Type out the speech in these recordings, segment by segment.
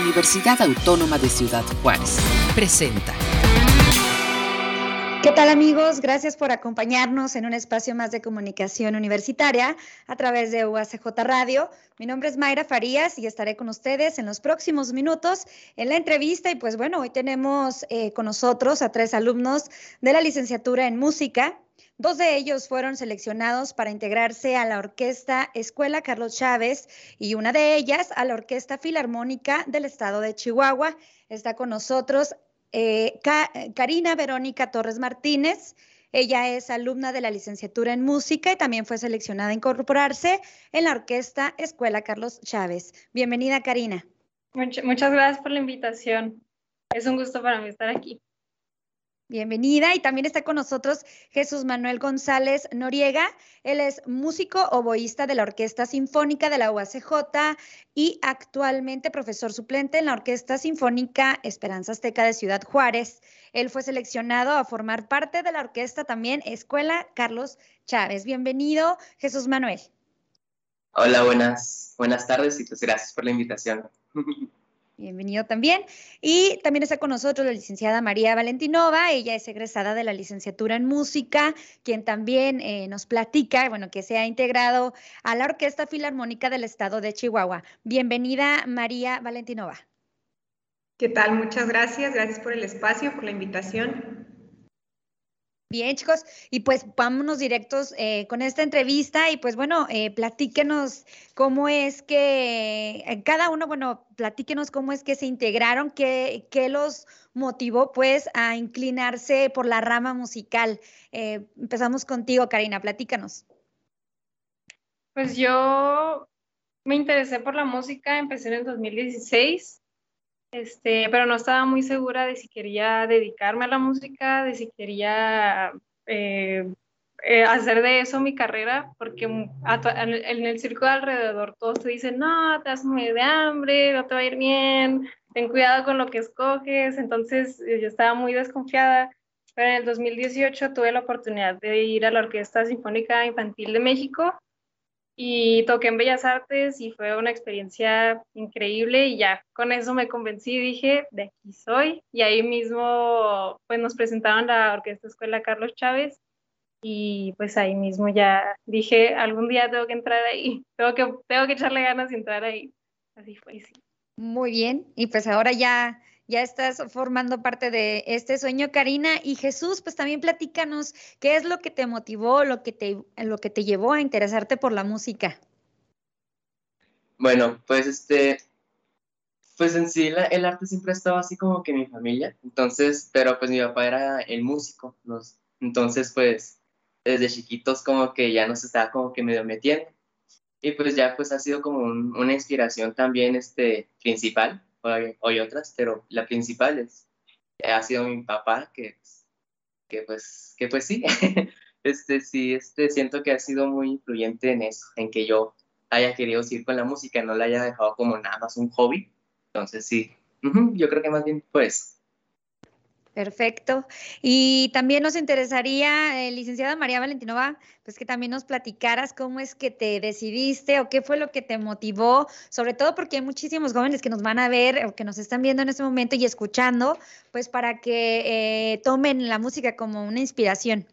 Universidad Autónoma de Ciudad Juárez. Presenta. ¿Qué tal amigos? Gracias por acompañarnos en un espacio más de comunicación universitaria a través de UACJ Radio. Mi nombre es Mayra Farías y estaré con ustedes en los próximos minutos en la entrevista. Y pues bueno, hoy tenemos eh, con nosotros a tres alumnos de la licenciatura en música. Dos de ellos fueron seleccionados para integrarse a la Orquesta Escuela Carlos Chávez y una de ellas a la Orquesta Filarmónica del Estado de Chihuahua. Está con nosotros eh, Karina Verónica Torres Martínez. Ella es alumna de la licenciatura en música y también fue seleccionada a incorporarse en la orquesta Escuela Carlos Chávez. Bienvenida, Karina. muchas gracias por la invitación. Es un gusto para mí estar aquí. Bienvenida y también está con nosotros Jesús Manuel González Noriega. Él es músico oboísta de la Orquesta Sinfónica de la UACJ y actualmente profesor suplente en la Orquesta Sinfónica Esperanza Azteca de Ciudad Juárez. Él fue seleccionado a formar parte de la orquesta también Escuela Carlos Chávez. Bienvenido, Jesús Manuel. Hola, buenas, buenas tardes y pues gracias por la invitación. Bienvenido también. Y también está con nosotros la licenciada María Valentinova. Ella es egresada de la licenciatura en música, quien también eh, nos platica, bueno, que se ha integrado a la Orquesta Filarmónica del Estado de Chihuahua. Bienvenida, María Valentinova. ¿Qué tal? Muchas gracias. Gracias por el espacio, por la invitación. Bien, chicos, y pues vámonos directos eh, con esta entrevista y pues bueno, eh, platíquenos cómo es que eh, cada uno, bueno, platíquenos cómo es que se integraron, qué, qué los motivó pues a inclinarse por la rama musical. empezamos contigo, Karina, platícanos. Pues yo me interesé por la música, empecé en el 2016 este, pero no estaba muy segura de si quería dedicarme a la música, de si quería eh, eh, hacer de eso mi carrera, porque en el círculo alrededor todos te dicen, no, te vas a morir de hambre, no te va a ir bien, ten cuidado con lo que escoges, entonces eh, yo estaba muy desconfiada, pero en el 2018 tuve la oportunidad de ir a la Orquesta Sinfónica Infantil de México y toqué en Bellas Artes y fue una experiencia increíble y ya con eso me convencí, dije, de aquí soy y ahí mismo pues nos presentaron la Orquesta Escuela Carlos Chávez y pues ahí mismo ya dije, algún día tengo que entrar ahí, tengo que, tengo que echarle ganas y entrar ahí. Así fue. Muy bien, y pues ahora ya ya estás formando parte de este sueño, Karina. Y Jesús, pues también platícanos qué es lo que te motivó, lo que te, lo que te llevó a interesarte por la música. Bueno, pues este, pues en sí el arte siempre ha estado así como que en mi familia, entonces, pero pues mi papá era el músico, entonces pues desde chiquitos como que ya nos estaba como que medio metiendo. Y pues ya pues ha sido como una inspiración también este, principal hay, otras, pero la principal es, ha sido mi papá, que, que, pues, que pues sí, este, sí, este, siento que ha sido muy influyente en eso, en que yo haya querido seguir con la música, no la haya dejado como nada más un hobby. Entonces sí, yo creo que más bien pues Perfecto. Y también nos interesaría, eh, licenciada María Valentinova, pues que también nos platicaras cómo es que te decidiste o qué fue lo que te motivó, sobre todo porque hay muchísimos jóvenes que nos van a ver o que nos están viendo en este momento y escuchando, pues para que eh, tomen la música como una inspiración.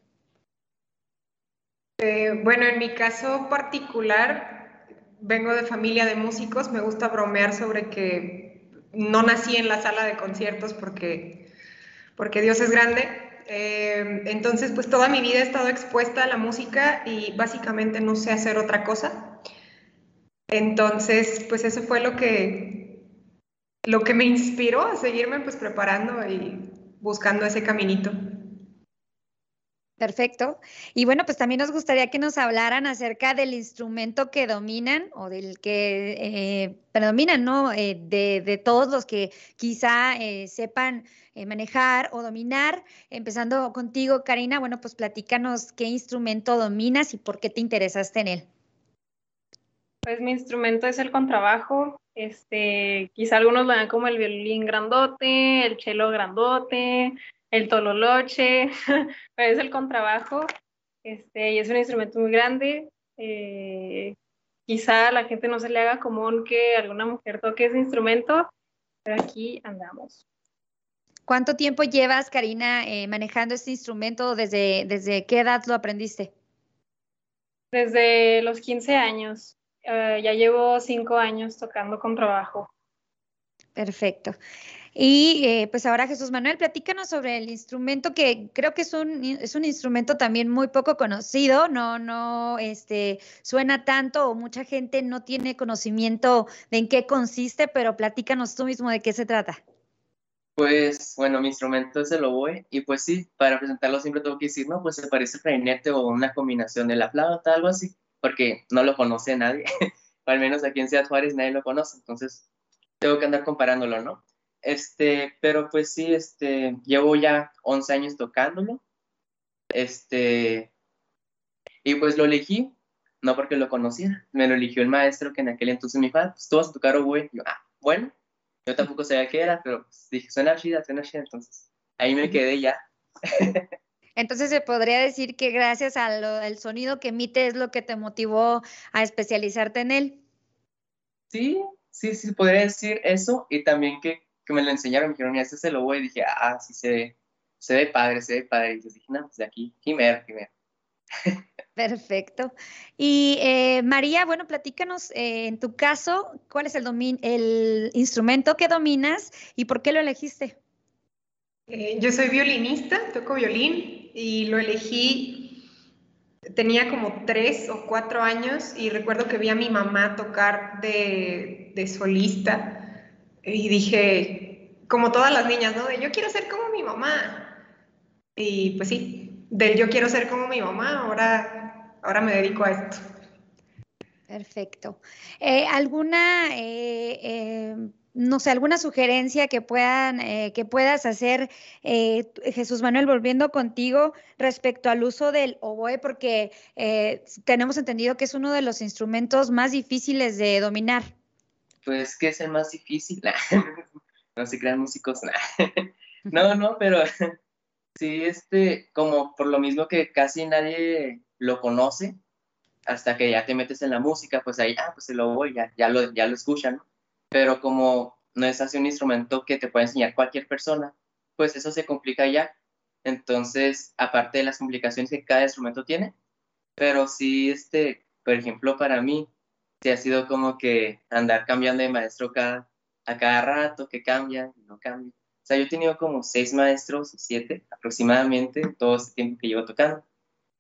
Eh, bueno, en mi caso particular, vengo de familia de músicos, me gusta bromear sobre que no nací en la sala de conciertos porque porque Dios es grande. Eh, entonces, pues toda mi vida he estado expuesta a la música y básicamente no sé hacer otra cosa. Entonces, pues eso fue lo que, lo que me inspiró a seguirme pues preparando y buscando ese caminito. Perfecto. Y bueno, pues también nos gustaría que nos hablaran acerca del instrumento que dominan o del que eh, predominan, ¿no? Eh, de, todos los que quizá eh, sepan manejar o dominar. Empezando contigo, Karina, bueno, pues platícanos qué instrumento dominas y por qué te interesaste en él. Pues mi instrumento es el contrabajo. Este, quizá algunos lo vean como el violín grandote, el cello grandote, el tololoche, es el contrabajo, este, y es un instrumento muy grande. Eh, quizá a la gente no se le haga común que alguna mujer toque ese instrumento, pero aquí andamos. ¿Cuánto tiempo llevas, Karina, eh, manejando este instrumento? ¿Desde, ¿Desde qué edad lo aprendiste? Desde los 15 años. Eh, ya llevo cinco años tocando con trabajo. Perfecto. Y eh, pues ahora Jesús Manuel, platícanos sobre el instrumento que creo que es un, es un instrumento también muy poco conocido, no, no este, suena tanto o mucha gente no tiene conocimiento de en qué consiste, pero platícanos tú mismo de qué se trata. Pues bueno, mi instrumento es el oboe y pues sí, para presentarlo siempre tengo que decir, no, pues se parece a clarinete o una combinación de la flauta, algo así, porque no lo conoce nadie, al menos aquí en Ciudad Juárez nadie lo conoce, entonces tengo que andar comparándolo, ¿no? Este, pero pues sí, este, llevo ya 11 años tocándolo, este, y pues lo elegí, no porque lo conociera, me lo eligió el maestro que en aquel entonces me dijo, ah, pues tú vas a tocar oboe, y yo, ah, bueno, yo tampoco sabía qué era, pero pues, dije, suena chida, suena chida, entonces ahí me quedé ya. Entonces se podría decir que gracias al, sonido que emite es lo que te motivó a especializarte en él. Sí, sí, sí, podría decir eso y también que, que me lo enseñaron, me dijeron, ya este se lo voy y dije, ah, sí, se ve, se ve padre, se ve padre. Y yo dije, no, pues de aquí, quimera, quimera. Perfecto. Y eh, María, bueno, platícanos eh, en tu caso, ¿cuál es el, el instrumento que dominas y por qué lo elegiste? Eh, yo soy violinista, toco violín y lo elegí, tenía como tres o cuatro años y recuerdo que vi a mi mamá tocar de, de solista y dije, como todas las niñas, ¿no? De yo quiero ser como mi mamá. Y pues sí, del yo quiero ser como mi mamá, ahora ahora me dedico a esto. Perfecto. Eh, ¿Alguna, eh, eh, no sé, alguna sugerencia que, puedan, que puedas hacer, Jesús Manuel, volviendo contigo respecto al uso del oboe? Porque tenemos entendido que es uno de los instrumentos más difíciles de dominar. Pues, ¿qué es el más difícil? no se crean músicos. no, no, pero sí, este, como por lo mismo que casi nadie lo conoce hasta que ya te metes en la música, pues ahí, ah, pues se lo voy, ya, ya, lo, ya lo escuchan, ¿no? Pero como no es así un instrumento que te puede enseñar cualquier persona, pues eso se complica ya. Entonces, aparte de las complicaciones que cada instrumento tiene, pero sí, este, por ejemplo, para mí, sí ha sido como que andar cambiando de maestro cada, a cada rato, que cambia no cambia. O sea, yo he tenido como seis maestros, siete aproximadamente, todo este tiempo que llevo tocando.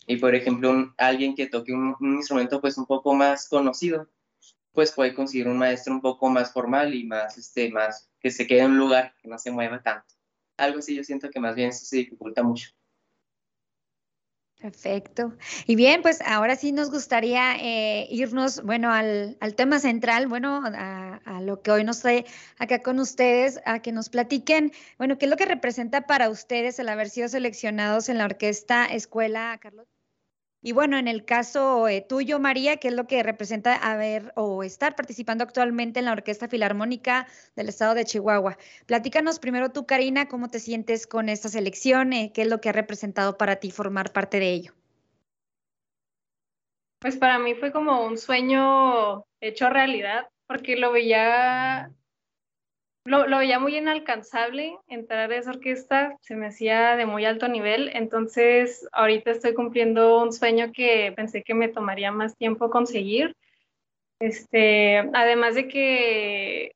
Y por ejemplo, alguien que toque un, instrumento pues un poco más conocido, pues puede conseguir un maestro un poco más formal y más, este, más que se quede en un lugar, que no se mueva tanto. Algo así yo siento que más bien eso se dificulta mucho. Perfecto. Y bien, pues ahora sí nos gustaría eh, irnos, bueno, al, al, tema central, bueno, a, a, lo que hoy nos trae acá con ustedes, a que nos platiquen, bueno, qué es lo que representa para ustedes el haber sido seleccionados en la Orquesta Escuela Carlos y bueno, en el caso eh, tuyo, María, ¿qué es lo que representa haber o estar participando actualmente en la Orquesta Filarmónica del Estado de Chihuahua? Platícanos primero tú, Karina, cómo te sientes con esta selección, eh, qué es lo que ha representado para ti formar parte de ello. Pues para mí fue como un sueño hecho realidad, porque lo veía lo, lo, veía muy inalcanzable entrar a esa orquesta, se me hacía de muy alto nivel, entonces ahorita estoy cumpliendo un sueño que pensé que me tomaría más tiempo conseguir. Este, además de que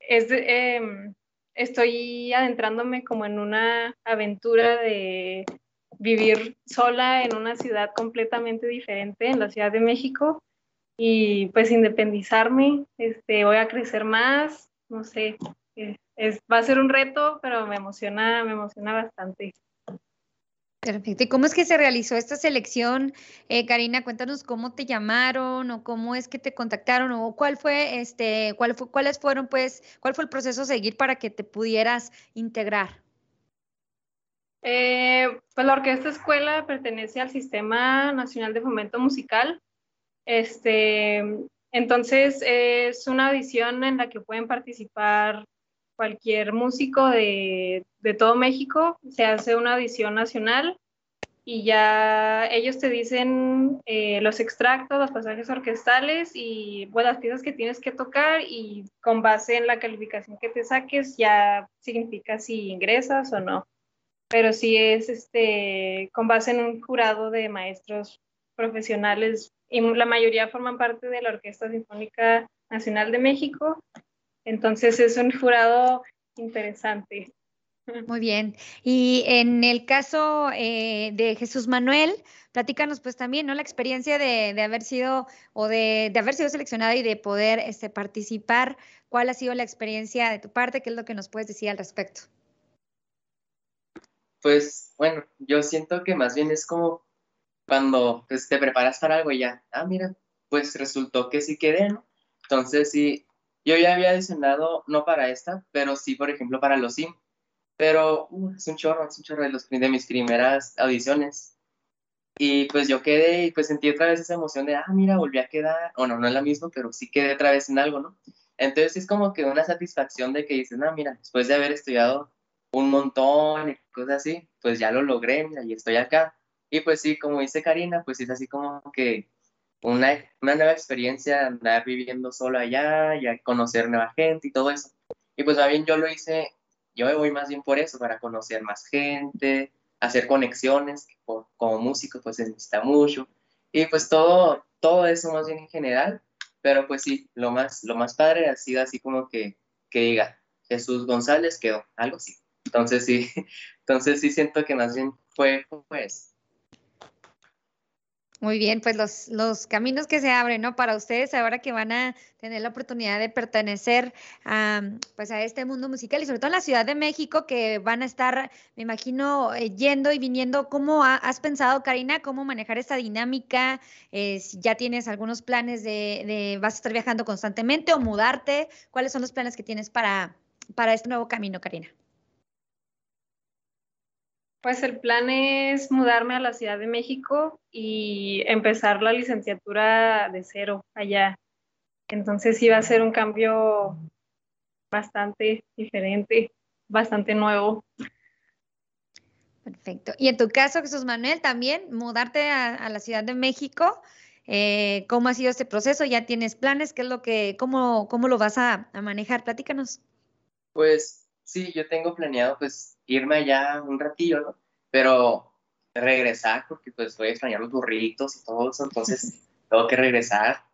es em, estoy adentrándome como en una aventura de vivir sola en una ciudad completamente diferente, en la Ciudad de México, y pues independizarme, este, voy a crecer más, no sé, eh, es, va a ser un reto, pero me emociona, me emociona bastante. Perfecto. ¿Y cómo es que se realizó esta selección? Eh, Karina, cuéntanos cómo te llamaron o cómo es que te contactaron o cuál fue, este, cuál fue, cuáles fueron, pues, cuál fue el proceso a seguir para que te pudieras integrar. Eh, pues la Orquesta Escuela pertenece al Sistema Nacional de Fomento Musical. Este, entonces, es una audición en la que pueden participar cualquier músico de, todo México. Se hace una audición nacional y ya ellos te dicen eh, los extractos, los pasajes orquestales y pues, las piezas que tienes que tocar y con base en la calificación que te saques ya significa si ingresas o no. Pero sí es este, con base en un jurado de maestros profesionales y la mayoría forman parte de la Orquesta Sinfónica Nacional de México. Entonces es un jurado interesante. Muy bien. Y en el caso eh, de Jesús Manuel, platícanos pues también, ¿no? La experiencia de, haber sido o de, haber sido seleccionado y de poder este, participar. ¿Cuál ha sido la experiencia de tu parte? ¿Qué es lo que nos puedes decir al respecto? Pues bueno, yo siento que más bien es como cuando pues, te preparas para algo y ya, ah, mira, pues resultó que sí quedé, ¿no? Entonces sí, yo ya había diseñado, no para esta, pero sí, por ejemplo, para los SIM pero uh, es un chorro, es un chorro de, los, de mis primeras audiciones. Y pues yo quedé y pues sentí otra vez esa emoción de, ah, mira, volví a quedar. Bueno, no es la misma, pero sí quedé otra vez en algo, ¿no? Entonces es como que una satisfacción de que dices, no, mira, después de haber estudiado un montón y cosas así, pues ya lo logré, mira, y estoy acá. Y pues sí, como dice Karina, pues es así como que una, una nueva experiencia, andar viviendo solo allá, y conocer nueva gente y todo eso. Y pues también yo lo hice yo me voy más bien por eso, para conocer más gente, hacer conexiones, que como músico pues se necesita mucho, y pues todo, todo eso más bien en general, pero pues sí, lo más, lo más padre ha sido así como que, que diga, Jesús González quedó, algo así. Entonces sí, entonces sí siento que más bien fue pues muy bien, pues los, los caminos que se abren, ¿no? Para ustedes ahora que van a tener la oportunidad de pertenecer a, pues a este mundo musical y sobre todo en la Ciudad de México que van a estar, me imagino, eh, yendo y viniendo. ¿Cómo has pensado, Karina, cómo manejar esta dinámica? Eh, si ya tienes algunos planes de, de, vas a estar viajando constantemente o mudarte. ¿Cuáles son los planes que tienes para, para este nuevo camino, Karina? Pues el plan es mudarme a la Ciudad de México y empezar la licenciatura de cero allá. Entonces sí va a ser un cambio bastante diferente, bastante nuevo. Perfecto. Y en tu caso, Jesús Manuel, también mudarte a, la Ciudad de México. Eh, ¿Cómo ha sido este proceso? ¿Ya tienes planes? ¿Qué es lo que, cómo, cómo lo vas a, a manejar? Platícanos. Pues sí, yo tengo planeado pues irme allá un ratillo, ¿no? Pero regresar, porque pues voy a extrañar los burritos y todo eso, entonces tengo que regresar.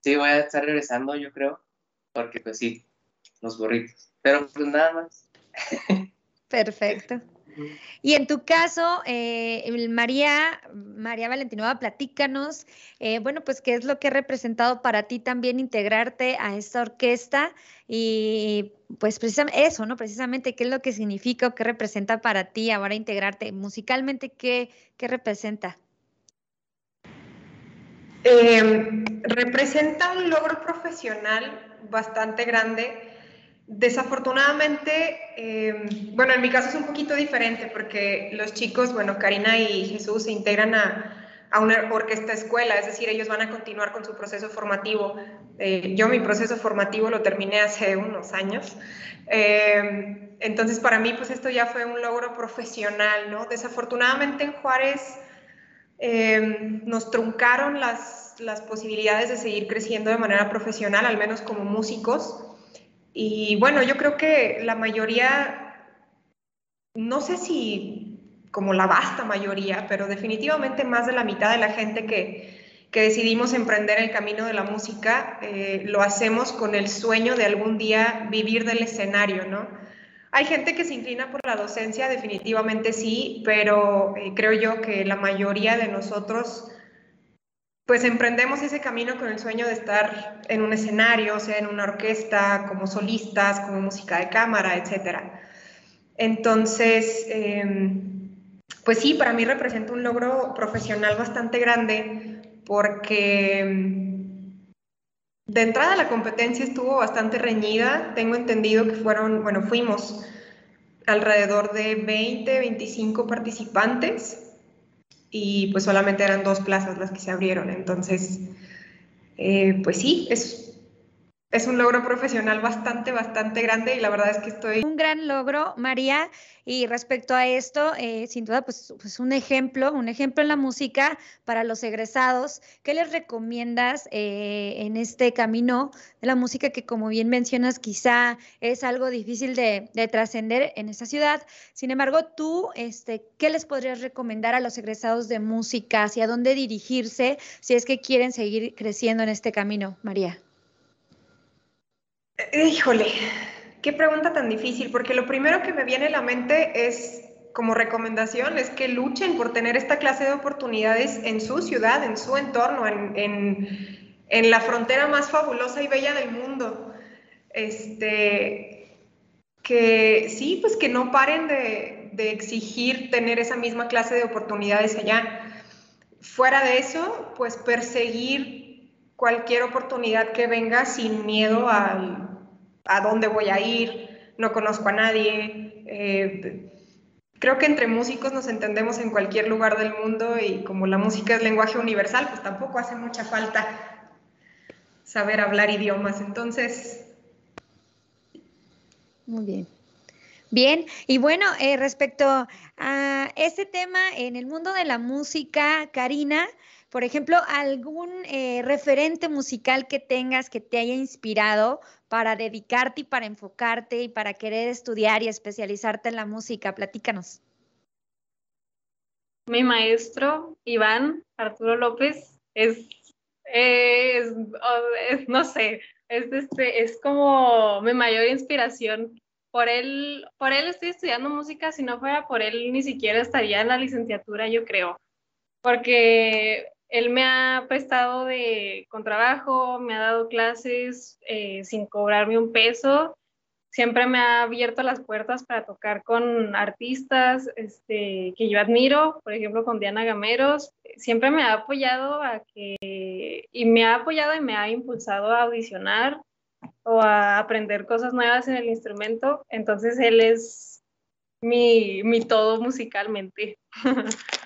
Sí, voy a estar regresando, yo creo, porque pues sí, los burritos. Pero pues nada más. Perfecto. Y en tu caso, eh, María, María Valentinova, platícanos, eh, bueno, pues qué es lo que ha representado para ti también integrarte a esta orquesta y pues precisamente eso, ¿no? Precisamente qué es lo que significa o qué representa para ti ahora integrarte musicalmente, qué, qué representa. Em, representa un logro profesional bastante grande Desafortunadamente, em, bueno, en mi caso es un poquito diferente porque los chicos, bueno, Karina y Jesús se integran a, una orquesta escuela, es decir, ellos van a continuar con su proceso formativo. Eh, yo mi proceso formativo lo terminé hace unos años. Em, entonces, para mí, pues esto ya fue un logro profesional, ¿no? Desafortunadamente en Juárez em, nos truncaron las, las posibilidades de seguir creciendo de manera profesional, al menos como músicos. Y bueno, yo creo que la mayoría, no sé si como la vasta mayoría, pero definitivamente más de la mitad de la gente que, decidimos emprender el camino de la música, eh, lo hacemos con el sueño de algún día vivir del escenario, ¿no? Hay gente que se inclina por la docencia, definitivamente sí, pero eh, creo yo que la mayoría de nosotros pues emprendemos ese camino con el sueño de estar en un escenario, o sea, en una orquesta, como solistas, como música de cámara, etc. Entonces, em, pues sí, para mí representa un logro profesional bastante grande porque em, de entrada la competencia estuvo bastante reñida. Tengo entendido que fueron, bueno, fuimos alrededor de 20, 25 participantes y pues solamente eran dos plazas las que se abrieron. Entonces, eh, pues sí, es es un logro profesional bastante, bastante grande y la verdad es que estoy... Un gran logro, María. Y respecto a esto, eh, sin duda, pues, pues, un ejemplo, un ejemplo en la música para los egresados. ¿Qué les recomiendas eh, en este camino de la música que, como bien mencionas, quizá es algo difícil de, de trascender en esta ciudad? Sin embargo, tú, este, ¿qué les podrías recomendar a los egresados de música? ¿Hacia dónde dirigirse si es que quieren seguir creciendo en este camino, María? Híjole, qué pregunta tan difícil, porque lo primero que me viene a la mente es, como recomendación, es que luchen por tener esta clase de oportunidades en su ciudad, en su entorno, en, la frontera más fabulosa y bella del mundo. Este, que sí, pues que no paren de, de exigir tener esa misma clase de oportunidades allá. Fuera de eso, pues perseguir cualquier oportunidad que venga sin miedo al a dónde voy a ir, no conozco a nadie. Eh, creo que entre músicos nos entendemos en cualquier lugar del mundo y como la música es lenguaje universal, pues tampoco hace mucha falta saber hablar idiomas. Entonces... Muy bien. Bien, y bueno, eh, respecto a este tema en el mundo de la música, Karina, por ejemplo, algún eh, referente musical que tengas que te haya inspirado para dedicarte y para enfocarte y para querer estudiar y especializarte en la música. Platícanos. Mi maestro, Iván Arturo López, es, no sé, es, este, es como mi mayor inspiración. Por él, por él estoy estudiando música, si no fuera por él ni siquiera estaría en la licenciatura, yo creo. Porque él me ha prestado de contrabajo, me ha dado clases eh, sin cobrarme un peso, siempre me ha abierto las puertas para tocar con artistas este, que yo admiro, por ejemplo con Diana Gameros, siempre me ha apoyado a que, y me ha apoyado y me ha impulsado a audicionar o a aprender cosas nuevas en el instrumento, entonces él es mi, mi todo musicalmente.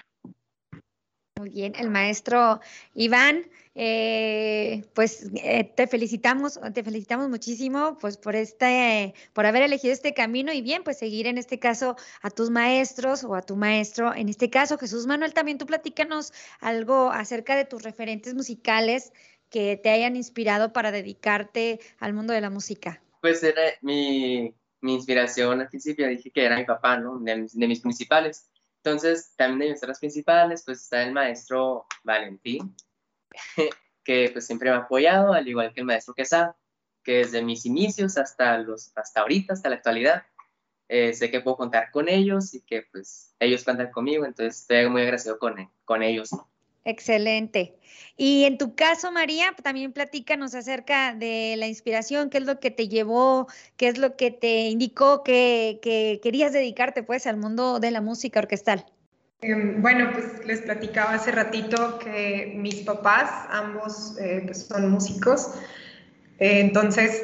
Muy bien, el maestro Iván, eh, pues eh, te felicitamos, te felicitamos muchísimo pues por este, por haber elegido este camino y bien, pues seguir en este caso a tus maestros o a tu maestro, en este caso Jesús Manuel, también tú platícanos algo acerca de tus referentes musicales que te hayan inspirado para dedicarte al mundo de la música. Pues era mi, inspiración al principio, dije que era mi papá, ¿no? de mis principales entonces, también de mis otras principales, pues está el maestro Valentín, que pues siempre me ha apoyado, al igual que el maestro Quesada, que desde mis inicios hasta, los, hasta ahorita, hasta la actualidad, eh, sé que puedo contar con ellos y que pues ellos cuentan conmigo, entonces estoy muy agradecido con, con ellos. Excelente. Y en tu caso, María, también platícanos acerca de la inspiración, qué es lo que te llevó, qué es lo que te indicó que, querías dedicarte pues al mundo de la música orquestal. Em, bueno, pues les platicaba hace ratito que mis papás, ambos eh, pues son músicos, eh, entonces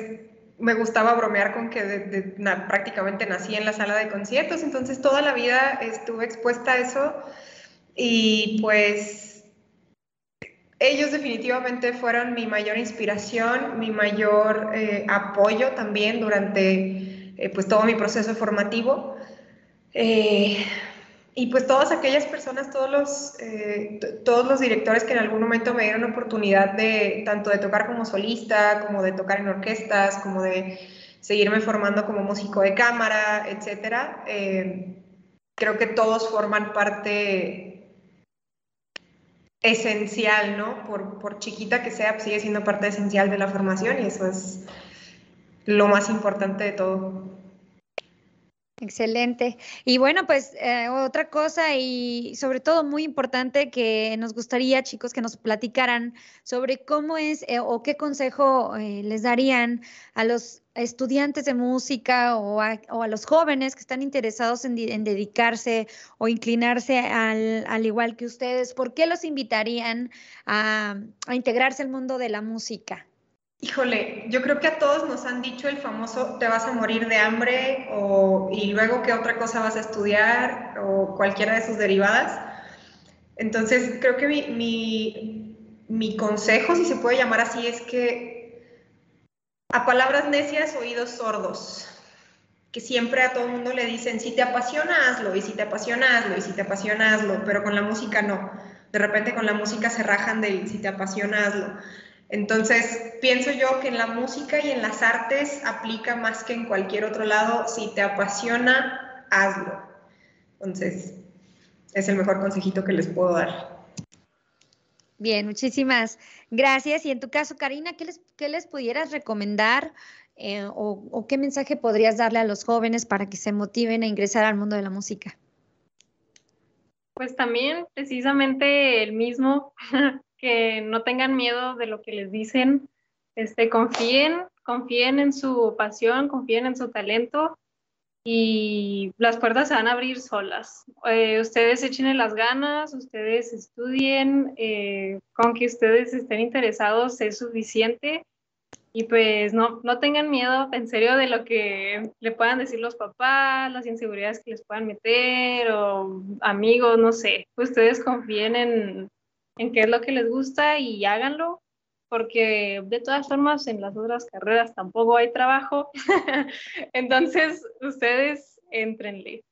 me gustaba bromear con que prácticamente nací en la sala de conciertos, entonces toda la vida estuve expuesta a eso y pues ellos definitivamente fueron mi mayor inspiración, mi mayor eh, apoyo también durante eh, pues todo mi proceso formativo. Eh, y pues todas aquellas personas, todos los, todos los directores que en algún momento me dieron oportunidad de tanto de tocar como solista, como de tocar en orquestas, como de seguirme formando como músico de cámara, etcétera, creo que todos forman parte esencial, ¿no? Por, por chiquita que sea, pues sigue siendo parte esencial de la formación y eso es lo más importante de todo. Excelente. Y bueno, pues eh, otra cosa y sobre todo muy importante que nos gustaría, chicos, que nos platicaran sobre cómo es eh, o qué consejo eh, les darían a los estudiantes de música o a, los jóvenes que están interesados en, dedicarse o inclinarse al, al, igual que ustedes. ¿Por qué los invitarían a, a integrarse al mundo de la música? Híjole, yo creo que a todos nos han dicho el famoso te vas a morir de hambre o, y luego qué otra cosa vas a estudiar o cualquiera de sus derivadas. Entonces, creo que mi, mi consejo, si se puede llamar así, es que A palabras necias, oídos sordos. Que siempre a todo mundo le dicen, si te apasiona, hazlo, y si te apasiona, hazlo, y si te apasiona, hazlo, pero con la música no. De repente con la música se rajan de si te apasiona, hazlo. Entonces, pienso yo que en la música y en las artes aplica más que en cualquier otro lado, si te apasiona, hazlo. Entonces, es el mejor consejito que les puedo dar. Bien, muchísimas gracias. Y en tu caso, Karina, ¿qué les, qué les pudieras recomendar eh, o, o, qué mensaje podrías darle a los jóvenes para que se motiven a ingresar al mundo de la música? Pues también precisamente el mismo, que no tengan miedo de lo que les dicen, este, confíen, confíen en su pasión, confíen en su talento y las puertas se van a abrir solas. Eh, ustedes echen las ganas, ustedes estudien, eh, con que ustedes estén interesados es suficiente y pues no, no tengan miedo en serio de lo que le puedan decir los papás, las inseguridades que les puedan meter o amigos, no sé. Ustedes confíen en, en qué es lo que les gusta y háganlo porque de todas formas en las otras carreras tampoco hay trabajo. Entonces, ustedes entrenle.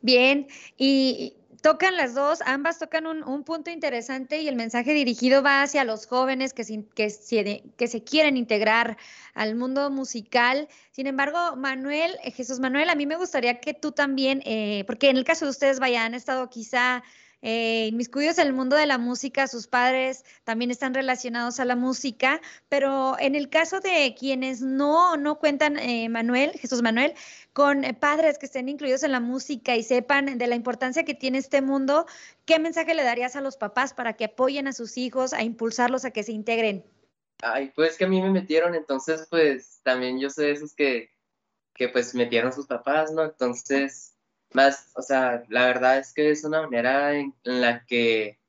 Bien, y tocan las dos, ambas tocan un, un, punto interesante y el mensaje dirigido va hacia los jóvenes que se, que, se, que se quieren integrar al mundo musical. Sin embargo, Manuel, eh, Jesús Manuel, a mí me gustaría que tú también, eh, porque en el caso de ustedes, vaya, han estado quizá eh, inmiscuidos en el mundo de la música, sus padres también están relacionados a la música, pero en el caso de quienes no, no cuentan, eh, Manuel, Jesús Manuel, con eh, padres que estén incluidos en la música y sepan de la importancia que tiene este mundo, ¿qué mensaje le darías a los papás para que apoyen a sus hijos, a impulsarlos a que se integren? Ay, pues que a mí me metieron, entonces pues también yo de esos que, que pues metieron sus papás, ¿no? Entonces más, o sea, la verdad es que es una manera en, la que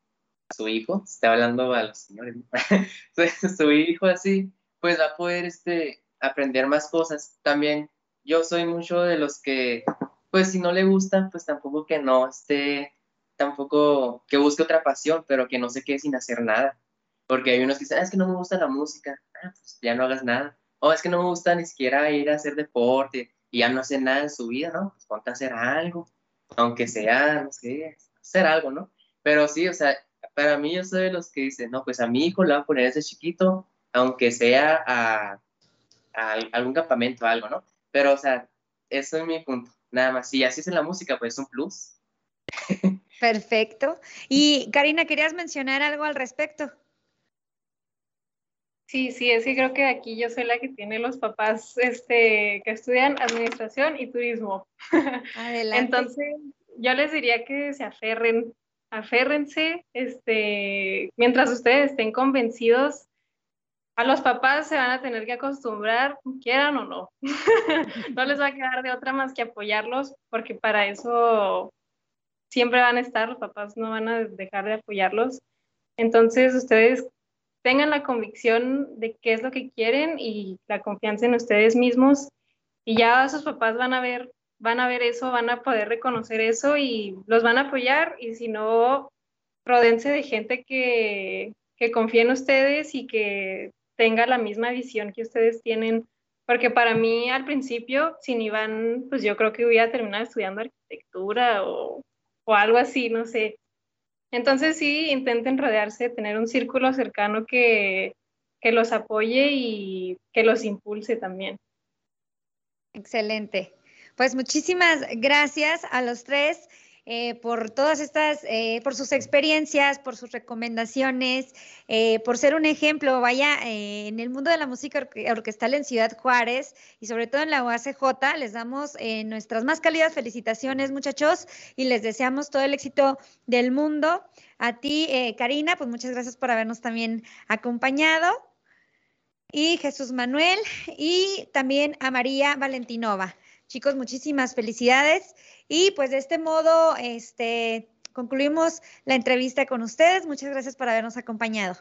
su hijo, está hablando a los señores, su hijo así, pues va a poder este, aprender más cosas. También yo soy mucho de los que, pues si no le gusta, pues tampoco que no esté, tampoco que busque otra pasión, pero que no se quede sin hacer nada. Porque hay unos que dicen, ah, es que no me gusta la música, ah, pues ya no hagas nada. O es que no me gusta ni siquiera ir a hacer deporte, y ya no hace nada en su vida, ¿no? Pues ponte a hacer algo, aunque sea, no sé, hacer algo, ¿no? Pero sí, o sea, para mí yo soy de los que dicen, no, pues a mi hijo le van a poner ese chiquito, aunque sea a, a algún campamento, algo, ¿no? Pero, o sea, eso es mi punto, nada más. Si así es en la música, pues es un plus. Perfecto. Y Karina, ¿querías mencionar algo al respecto? Sí, sí, es que creo que aquí yo soy la que tiene los papás este, que estudian administración y turismo. Adelante. Entonces, yo les diría que se aferren, aférrense, este, mientras ustedes estén convencidos, a los papás se van a tener que acostumbrar, quieran o no. no les va a quedar de otra más que apoyarlos, porque para eso siempre van a estar, los papás no van a dejar de apoyarlos. Entonces, ustedes tengan la convicción de qué es lo que quieren y la confianza en ustedes mismos. Y ya sus papás van a ver van a ver eso, van a poder reconocer eso y los van a apoyar. Y si no, rodense de gente que, que confíe en ustedes y que tenga la misma visión que ustedes tienen, porque para mí al principio, sin Iván, pues yo creo que hubiera terminado estudiando arquitectura o, o algo así, no sé, entonces sí, intenten rodearse, tener un círculo cercano que, que los apoye y que los impulse también. Excelente. Pues muchísimas gracias a los tres. Eh, por todas estas, eh, por sus experiencias, por sus recomendaciones, eh, por ser un ejemplo, vaya, en el mundo de la música orquestal en Ciudad Juárez y sobre todo en la UACJ, les damos nuestras más cálidas felicitaciones, muchachos, y les deseamos todo el éxito del mundo. A ti, Karina, pues muchas gracias por habernos también acompañado. Y Jesús Manuel y también a María Valentinova. Chicos, muchísimas felicidades. Y pues de este modo, este, concluimos la entrevista con ustedes. Muchas gracias por habernos acompañado.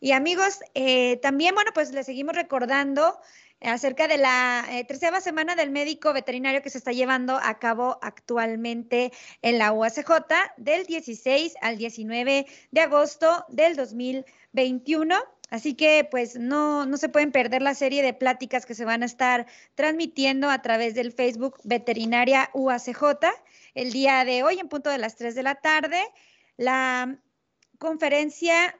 Y amigos, eh, también, bueno, pues les seguimos recordando acerca de la eh, tercera semana del médico veterinario que se está llevando a cabo actualmente en la UACJ del 16 al 19 de agosto del 2021. Así que pues no, no se pueden perder la serie de pláticas que se van a estar transmitiendo a través del Facebook Veterinaria UACJ el día de hoy en punto de las 3 de la tarde. La conferencia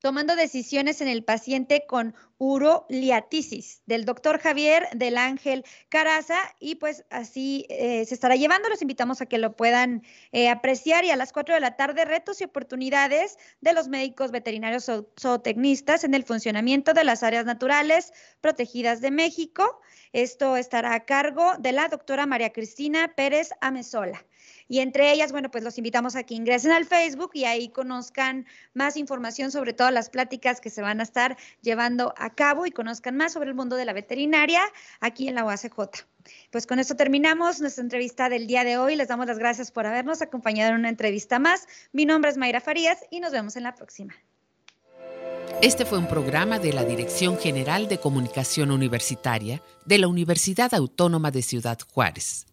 tomando decisiones en el paciente con uroliatisis del doctor Javier del Ángel Caraza y pues así eh, se estará llevando. Los invitamos a que lo puedan eh, apreciar y a las 4 de la tarde retos y oportunidades de los médicos veterinarios zootecnistas en el funcionamiento de las áreas naturales protegidas de México. Esto estará a cargo de la doctora María Cristina Pérez Amezola. Y entre ellas, bueno, pues los invitamos a que ingresen al Facebook y ahí conozcan más información sobre todas las pláticas que se van a estar llevando a cabo y conozcan más sobre el mundo de la veterinaria aquí en la UACJ. Pues con esto terminamos nuestra entrevista del día de hoy. Les damos las gracias por habernos acompañado en una entrevista más. Mi nombre es Mayra Farías y nos vemos en la próxima. Este fue un programa de la Dirección General de Comunicación Universitaria de la Universidad Autónoma de Ciudad Juárez.